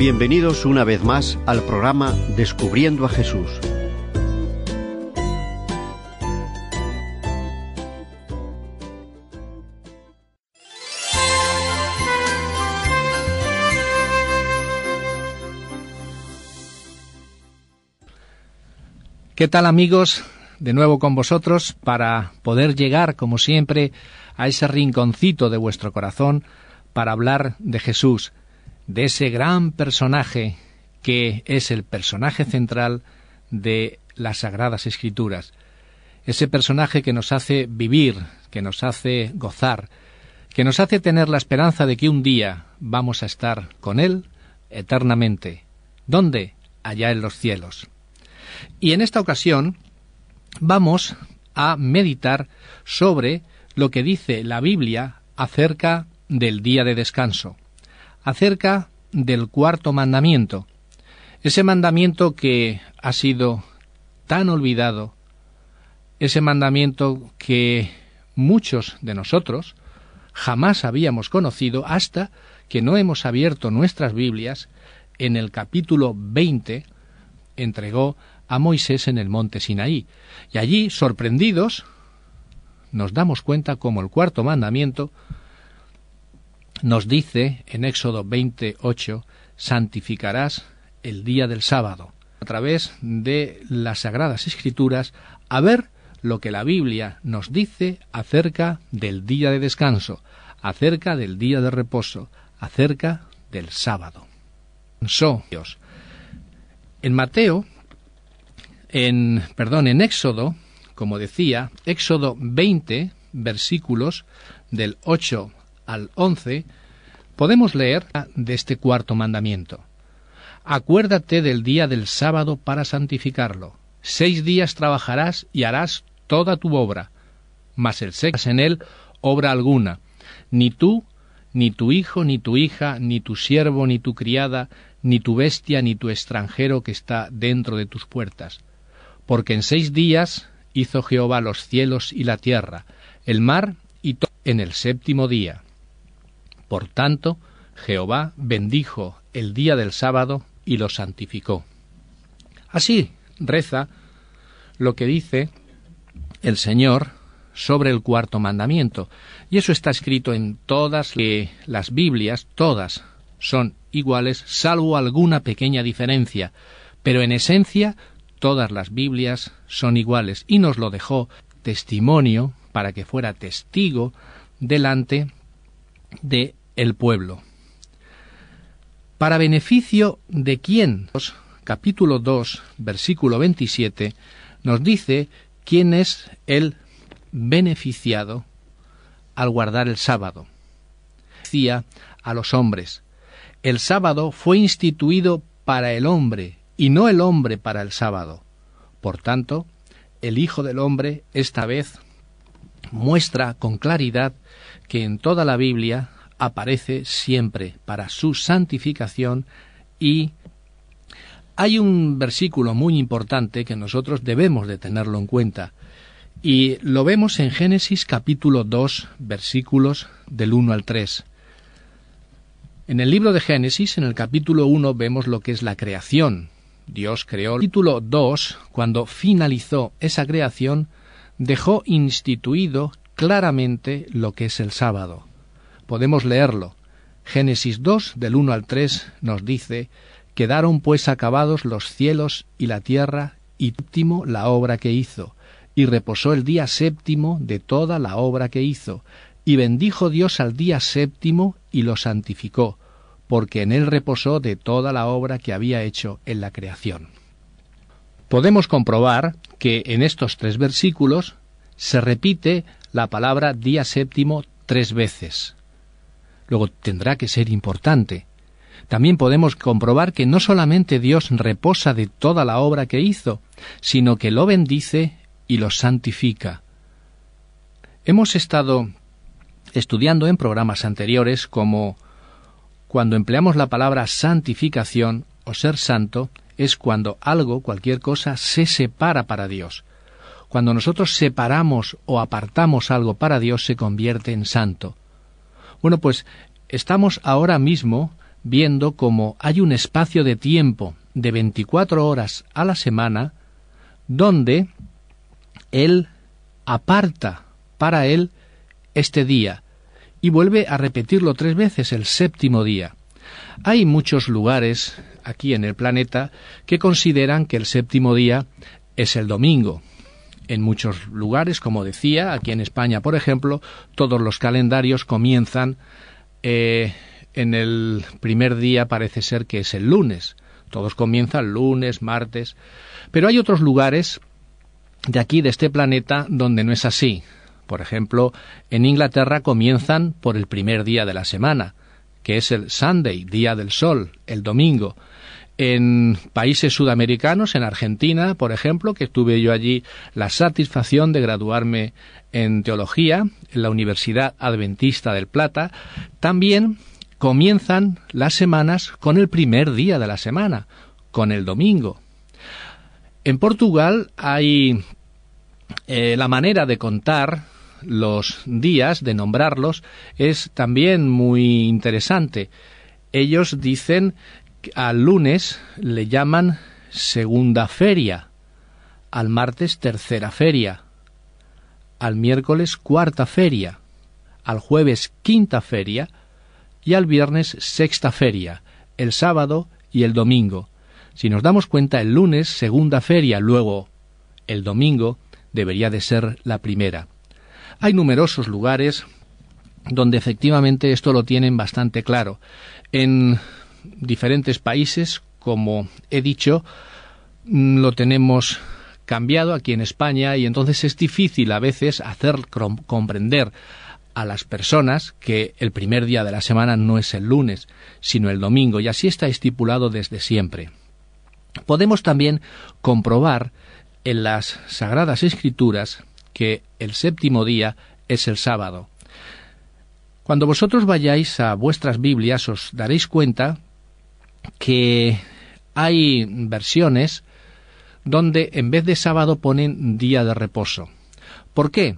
Bienvenidos una vez más al programa Descubriendo a Jesús. ¿Qué tal amigos? De nuevo con vosotros para poder llegar, como siempre, a ese rinconcito de vuestro corazón para hablar de Jesús, de ese gran personaje que es el personaje central de las Sagradas Escrituras, ese personaje que nos hace vivir, que nos hace gozar, que nos hace tener la esperanza de que un día vamos a estar con Él eternamente. ¿Dónde? Allá en los cielos. Y en esta ocasión vamos a meditar sobre lo que dice la Biblia acerca del día de descanso, acerca del cuarto mandamiento, ese mandamiento que ha sido tan olvidado, ese mandamiento que muchos de nosotros jamás habíamos conocido hasta que no hemos abierto nuestras Biblias en el capítulo 20 entregó a Moisés en el monte Sinaí. Y allí, sorprendidos, nos damos cuenta como el cuarto mandamiento nos dice en Éxodo 28, santificarás el día del sábado, a través de las Sagradas Escrituras, a ver lo que la Biblia nos dice acerca del día de descanso, acerca del día de reposo, acerca del sábado. En Mateo en, perdón, en Éxodo, como decía, Éxodo 20, versículos del 8 al 11, podemos leer de este cuarto mandamiento. Acuérdate del día del sábado para santificarlo. Seis días trabajarás y harás toda tu obra, mas el sexo en él obra alguna. Ni tú, ni tu hijo, ni tu hija, ni tu siervo, ni tu criada, ni tu bestia, ni tu extranjero que está dentro de tus puertas porque en seis días hizo Jehová los cielos y la tierra, el mar y todo en el séptimo día. Por tanto, Jehová bendijo el día del sábado y lo santificó. Así reza lo que dice el Señor sobre el cuarto mandamiento, y eso está escrito en todas las Biblias, todas son iguales, salvo alguna pequeña diferencia, pero en esencia todas las Biblias son iguales. Y nos lo dejó testimonio para que fuera testigo delante de el pueblo. Para beneficio de quién? Capítulo 2, versículo 27 nos dice quién es el beneficiado al guardar el sábado. Decía a los hombres, el sábado fue instituido para el hombre y no el hombre para el sábado. Por tanto, el Hijo del Hombre esta vez muestra con claridad que en toda la Biblia aparece siempre para su santificación y hay un versículo muy importante que nosotros debemos de tenerlo en cuenta y lo vemos en Génesis capítulo 2 versículos del 1 al 3. En el libro de Génesis, en el capítulo 1, vemos lo que es la creación, Dios creó. El título 2, cuando finalizó esa creación, dejó instituido claramente lo que es el sábado. Podemos leerlo. Génesis 2, del 1 al 3, nos dice, Quedaron pues acabados los cielos y la tierra, y séptimo la obra que hizo, y reposó el día séptimo de toda la obra que hizo, y bendijo Dios al día séptimo y lo santificó, porque en él reposó de toda la obra que había hecho en la creación. Podemos comprobar que en estos tres versículos se repite la palabra día séptimo tres veces. Luego tendrá que ser importante. También podemos comprobar que no solamente Dios reposa de toda la obra que hizo, sino que lo bendice y lo santifica. Hemos estado estudiando en programas anteriores como cuando empleamos la palabra santificación o ser santo, es cuando algo, cualquier cosa, se separa para Dios. Cuando nosotros separamos o apartamos algo para Dios, se convierte en santo. Bueno, pues estamos ahora mismo viendo cómo hay un espacio de tiempo de 24 horas a la semana donde Él aparta para Él este día y vuelve a repetirlo tres veces el séptimo día. Hay muchos lugares aquí en el planeta que consideran que el séptimo día es el domingo. En muchos lugares, como decía, aquí en España, por ejemplo, todos los calendarios comienzan eh, en el primer día, parece ser que es el lunes. Todos comienzan lunes, martes. Pero hay otros lugares de aquí, de este planeta, donde no es así. Por ejemplo, en Inglaterra comienzan por el primer día de la semana, que es el Sunday, día del sol, el domingo. En países sudamericanos, en Argentina, por ejemplo, que tuve yo allí la satisfacción de graduarme en teología en la Universidad Adventista del Plata, también comienzan las semanas con el primer día de la semana, con el domingo. En Portugal hay eh, la manera de contar los días, de nombrarlos, es también muy interesante. Ellos dicen al lunes le llaman segunda feria, al martes tercera feria, al miércoles cuarta feria, al jueves quinta feria y al viernes sexta feria, el sábado y el domingo. Si nos damos cuenta, el lunes segunda feria, luego el domingo debería de ser la primera. Hay numerosos lugares donde efectivamente esto lo tienen bastante claro. En diferentes países, como he dicho, mm, lo tenemos cambiado aquí en España y entonces es difícil a veces hacer comprender a las personas que el primer día de la semana no es el lunes, sino el domingo, y así está estipulado desde siempre. Podemos también comprobar en las Sagradas Escrituras que el séptimo día es el sábado. Cuando vosotros vayáis a vuestras Biblias os daréis cuenta que hay versiones donde en vez de sábado ponen día de reposo. ¿Por qué?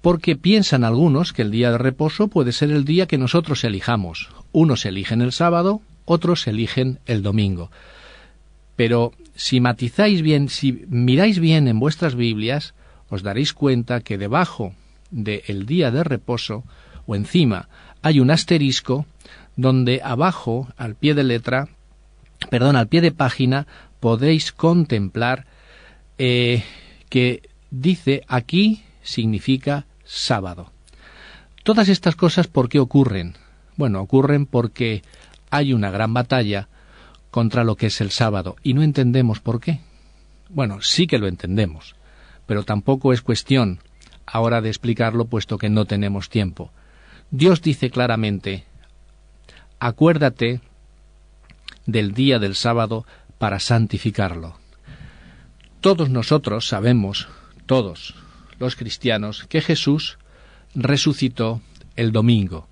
Porque piensan algunos que el día de reposo puede ser el día que nosotros elijamos. Unos eligen el sábado, otros eligen el domingo. Pero si matizáis bien, si miráis bien en vuestras Biblias, os daréis cuenta que debajo del día de reposo o encima hay un asterisco donde abajo, al pie de letra, perdón, al pie de página, podéis contemplar eh, que dice aquí significa sábado. Todas estas cosas, ¿por qué ocurren? Bueno, ocurren porque hay una gran batalla contra lo que es el sábado y no entendemos por qué. Bueno, sí que lo entendemos pero tampoco es cuestión ahora de explicarlo puesto que no tenemos tiempo. Dios dice claramente, acuérdate del día del sábado para santificarlo. Todos nosotros sabemos, todos los cristianos, que Jesús resucitó el domingo,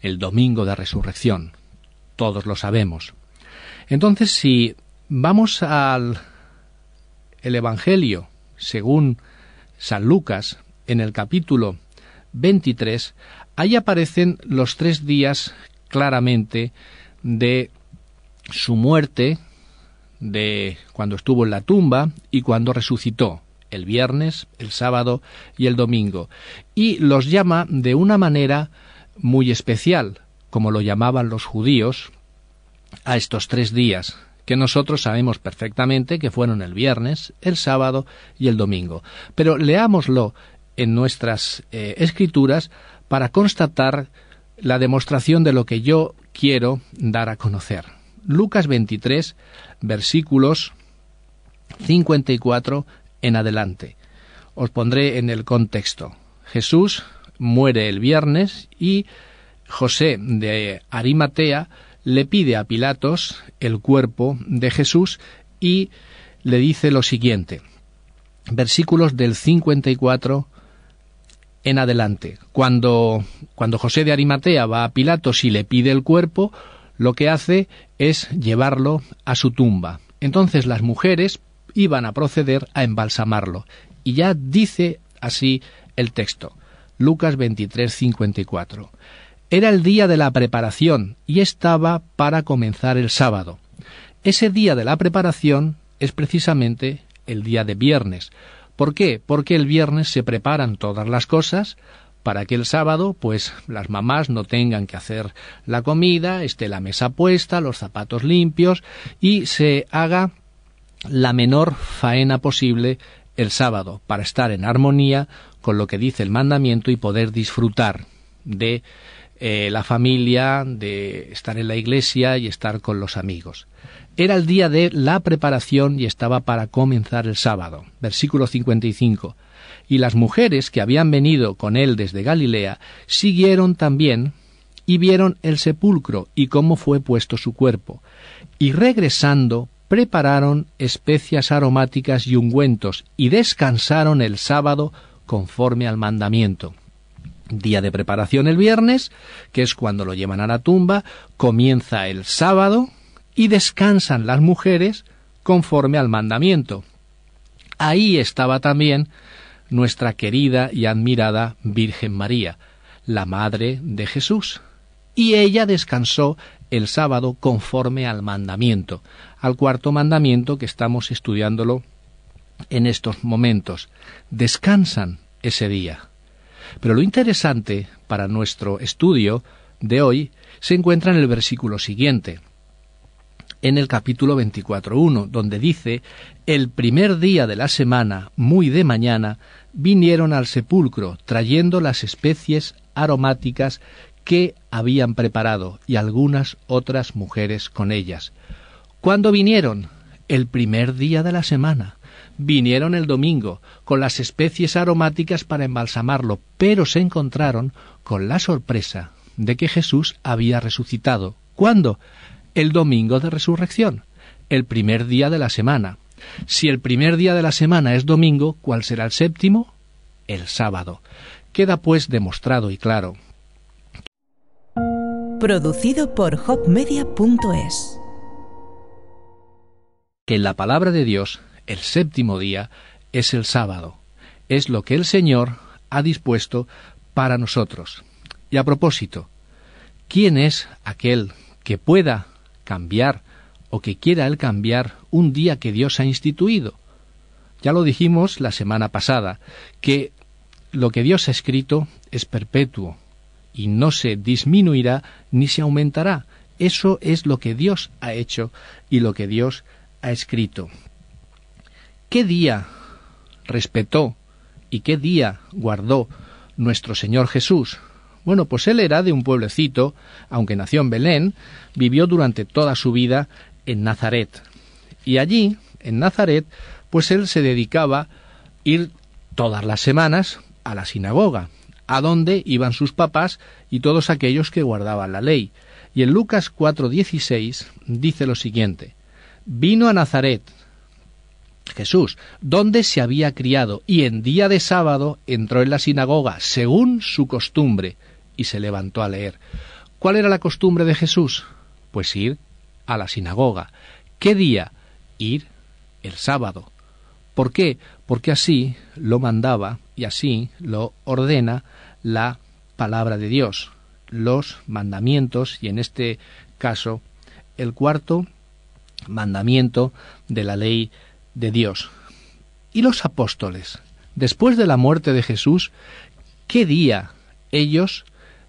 el domingo de resurrección. Todos lo sabemos. Entonces, si vamos al el Evangelio según San Lucas, en el capítulo 23, ahí aparecen los tres días claramente de su muerte, de cuando estuvo en la tumba y cuando resucitó, el viernes, el sábado y el domingo, y los llama de una manera muy especial, como lo llamaban los judíos, a estos tres días, que nosotros sabemos perfectamente que fueron el viernes, el sábado y el domingo. Pero leámoslo en nuestras eh, escrituras para constatar la demostración de lo que yo quiero dar a conocer. Lucas 23, versículos 54 en adelante. Os pondré en el contexto. Jesús muere el viernes y José de Arimatea le pide a Pilatos el cuerpo de Jesús y le dice lo siguiente. Versículos del 54 en adelante. Cuando, cuando José de Arimatea va a Pilatos y le pide el cuerpo, lo que hace es llevarlo a su tumba. Entonces las mujeres iban a proceder a embalsamarlo. Y ya dice así el texto. Lucas 23, 54. Era el día de la preparación y estaba para comenzar el sábado. Ese día de la preparación es precisamente el día de viernes. ¿Por qué? Porque el viernes se preparan todas las cosas para que el sábado, pues las mamás no tengan que hacer la comida, esté la mesa puesta, los zapatos limpios y se haga la menor faena posible el sábado para estar en armonía con lo que dice el mandamiento y poder disfrutar de eh, la familia, de estar en la iglesia y estar con los amigos. Era el día de la preparación y estaba para comenzar el sábado. Versículo 55. Y las mujeres que habían venido con él desde Galilea siguieron también y vieron el sepulcro y cómo fue puesto su cuerpo. Y regresando prepararon especias aromáticas y ungüentos y descansaron el sábado conforme al mandamiento. Día de preparación el viernes, que es cuando lo llevan a la tumba, comienza el sábado y descansan las mujeres conforme al mandamiento. Ahí estaba también nuestra querida y admirada Virgen María, la Madre de Jesús, y ella descansó el sábado conforme al mandamiento, al cuarto mandamiento que estamos estudiándolo en estos momentos. Descansan ese día. Pero lo interesante para nuestro estudio de hoy se encuentra en el versículo siguiente, en el capítulo 24.1, donde dice, el primer día de la semana, muy de mañana, vinieron al sepulcro trayendo las especies aromáticas que habían preparado y algunas otras mujeres con ellas. ¿Cuándo vinieron? El primer día de la semana. Vinieron el domingo con las especies aromáticas para embalsamarlo, pero se encontraron con la sorpresa de que Jesús había resucitado. ¿Cuándo? el domingo de resurrección, el primer día de la semana. Si el primer día de la semana es domingo, ¿cuál será el séptimo? El sábado. Queda pues demostrado y claro. Producido por hopmedia.es Que en la palabra de Dios, el séptimo día es el sábado. Es lo que el Señor ha dispuesto para nosotros. Y a propósito, ¿quién es aquel que pueda cambiar o que quiera él cambiar un día que Dios ha instituido. Ya lo dijimos la semana pasada, que lo que Dios ha escrito es perpetuo y no se disminuirá ni se aumentará. Eso es lo que Dios ha hecho y lo que Dios ha escrito. ¿Qué día respetó y qué día guardó nuestro Señor Jesús? Bueno, pues él era de un pueblecito, aunque nació en Belén, vivió durante toda su vida en Nazaret. Y allí, en Nazaret, pues él se dedicaba a ir todas las semanas a la sinagoga, a donde iban sus papás y todos aquellos que guardaban la ley. Y en Lucas 4:16 dice lo siguiente: Vino a Nazaret Jesús, donde se había criado, y en día de sábado entró en la sinagoga, según su costumbre, y se levantó a leer. ¿Cuál era la costumbre de Jesús? Pues ir a la sinagoga. ¿Qué día? Ir el sábado. ¿Por qué? Porque así lo mandaba y así lo ordena la palabra de Dios, los mandamientos y en este caso el cuarto mandamiento de la ley de Dios. ¿Y los apóstoles? Después de la muerte de Jesús, ¿qué día ellos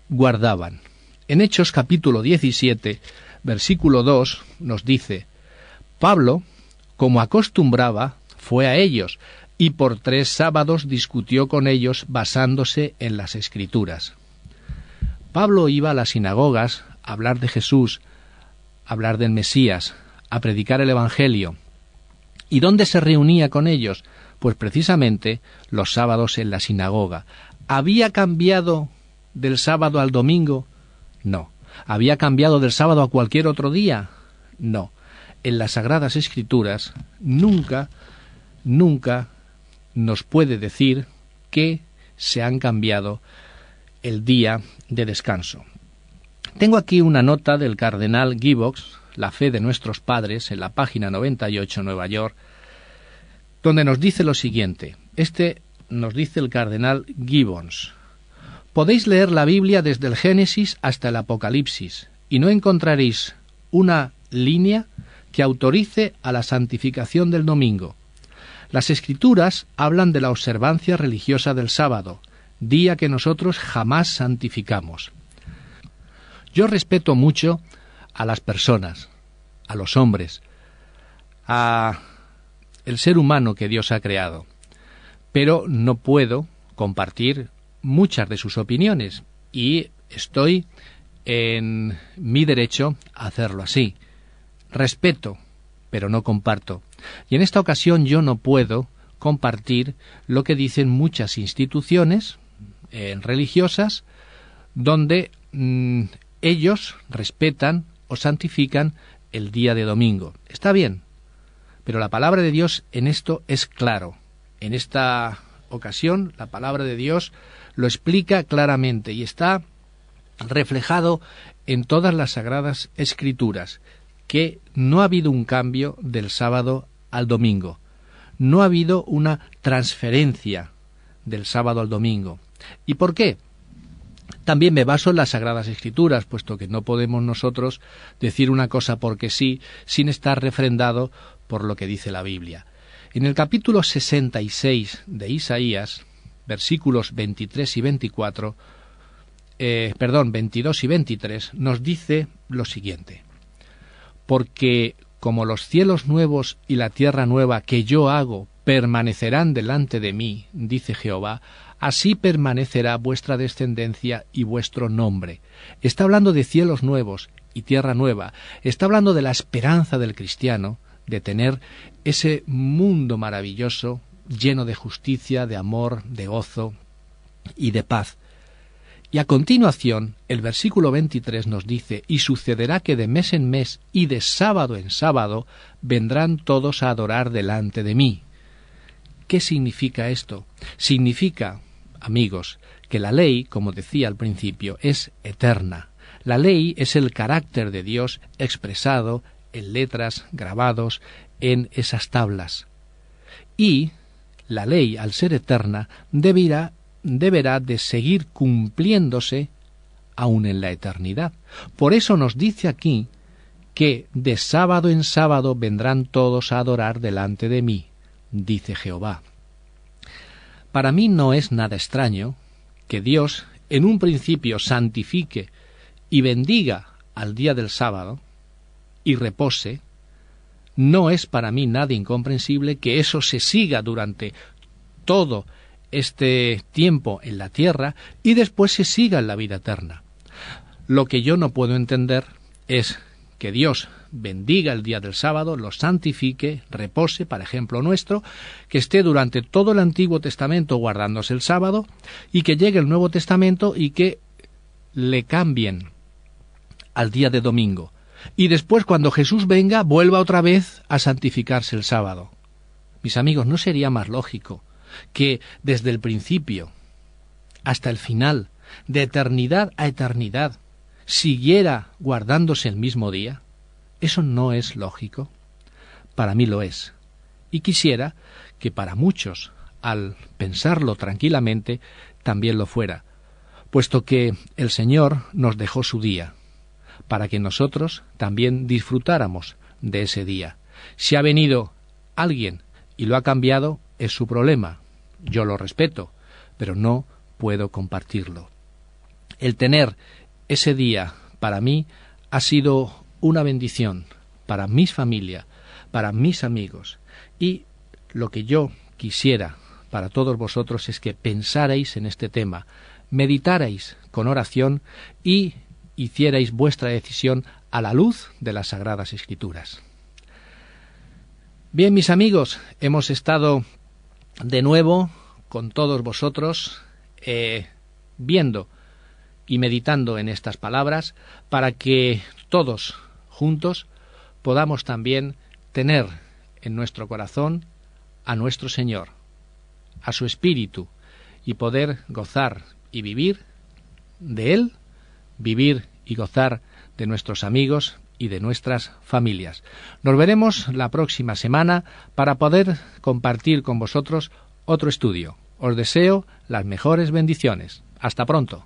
guardaban. En Hechos capítulo 17, versículo 2 nos dice, Pablo, como acostumbraba, fue a ellos, y por tres sábados discutió con ellos basándose en las escrituras. Pablo iba a las sinagogas a hablar de Jesús, a hablar del Mesías, a predicar el Evangelio. ¿Y dónde se reunía con ellos? Pues precisamente los sábados en la sinagoga. ¿Había cambiado del sábado al domingo? No. ¿Había cambiado del sábado a cualquier otro día? No. En las Sagradas Escrituras nunca, nunca nos puede decir que se han cambiado el día de descanso. Tengo aquí una nota del cardenal Gibbons, La fe de nuestros padres, en la página 98, Nueva York, donde nos dice lo siguiente. Este nos dice el cardenal Gibbons. Podéis leer la Biblia desde el Génesis hasta el Apocalipsis y no encontraréis una línea que autorice a la santificación del domingo. Las escrituras hablan de la observancia religiosa del sábado, día que nosotros jamás santificamos. Yo respeto mucho a las personas, a los hombres, a el ser humano que Dios ha creado, pero no puedo compartir muchas de sus opiniones y estoy en mi derecho a hacerlo así. Respeto, pero no comparto. Y en esta ocasión yo no puedo compartir lo que dicen muchas instituciones eh, religiosas donde mm, ellos respetan o santifican el día de domingo. Está bien, pero la palabra de Dios en esto es claro. En esta ocasión la palabra de Dios lo explica claramente y está reflejado en todas las sagradas escrituras que no ha habido un cambio del sábado al domingo. No ha habido una transferencia del sábado al domingo. ¿Y por qué? También me baso en las Sagradas Escrituras, puesto que no podemos nosotros decir una cosa porque sí, sin estar refrendado por lo que dice la Biblia. En el capítulo 66 de Isaías, versículos 23 y 24, eh, perdón, 22 y 23, nos dice lo siguiente. Porque como los cielos nuevos y la tierra nueva que yo hago permanecerán delante de mí, dice Jehová, así permanecerá vuestra descendencia y vuestro nombre. Está hablando de cielos nuevos y tierra nueva, está hablando de la esperanza del cristiano, de tener ese mundo maravilloso, lleno de justicia, de amor, de gozo y de paz. Y a continuación, el versículo 23 nos dice, y sucederá que de mes en mes y de sábado en sábado vendrán todos a adorar delante de mí. ¿Qué significa esto? Significa, amigos, que la ley, como decía al principio, es eterna. La ley es el carácter de Dios expresado en letras, grabados en esas tablas. Y la ley, al ser eterna, deberá, deberá de seguir cumpliéndose aún en la eternidad. Por eso nos dice aquí que de sábado en sábado vendrán todos a adorar delante de mí, dice Jehová. Para mí no es nada extraño que Dios en un principio santifique y bendiga al día del sábado y repose, no es para mí nada incomprensible que eso se siga durante todo este tiempo en la tierra y después se siga en la vida eterna. Lo que yo no puedo entender es que Dios bendiga el día del sábado, lo santifique, repose, para ejemplo nuestro, que esté durante todo el Antiguo Testamento guardándose el sábado y que llegue el Nuevo Testamento y que le cambien al día de domingo. Y después, cuando Jesús venga, vuelva otra vez a santificarse el sábado. Mis amigos, ¿no sería más lógico que desde el principio hasta el final, de eternidad a eternidad, siguiera guardándose el mismo día? ¿Eso no es lógico? Para mí lo es. Y quisiera que para muchos, al pensarlo tranquilamente, también lo fuera, puesto que el Señor nos dejó su día, para que nosotros también disfrutáramos de ese día. Si ha venido alguien y lo ha cambiado, es su problema. Yo lo respeto, pero no puedo compartirlo. El tener ese día para mí ha sido una bendición para mi familia, para mis amigos y lo que yo quisiera para todos vosotros es que pensarais en este tema, meditarais con oración y hicierais vuestra decisión a la luz de las Sagradas Escrituras. Bien, mis amigos, hemos estado de nuevo con todos vosotros eh, viendo y meditando en estas palabras para que todos juntos podamos también tener en nuestro corazón a nuestro Señor, a su Espíritu, y poder gozar y vivir de Él vivir y gozar de nuestros amigos y de nuestras familias. Nos veremos la próxima semana para poder compartir con vosotros otro estudio. Os deseo las mejores bendiciones. Hasta pronto.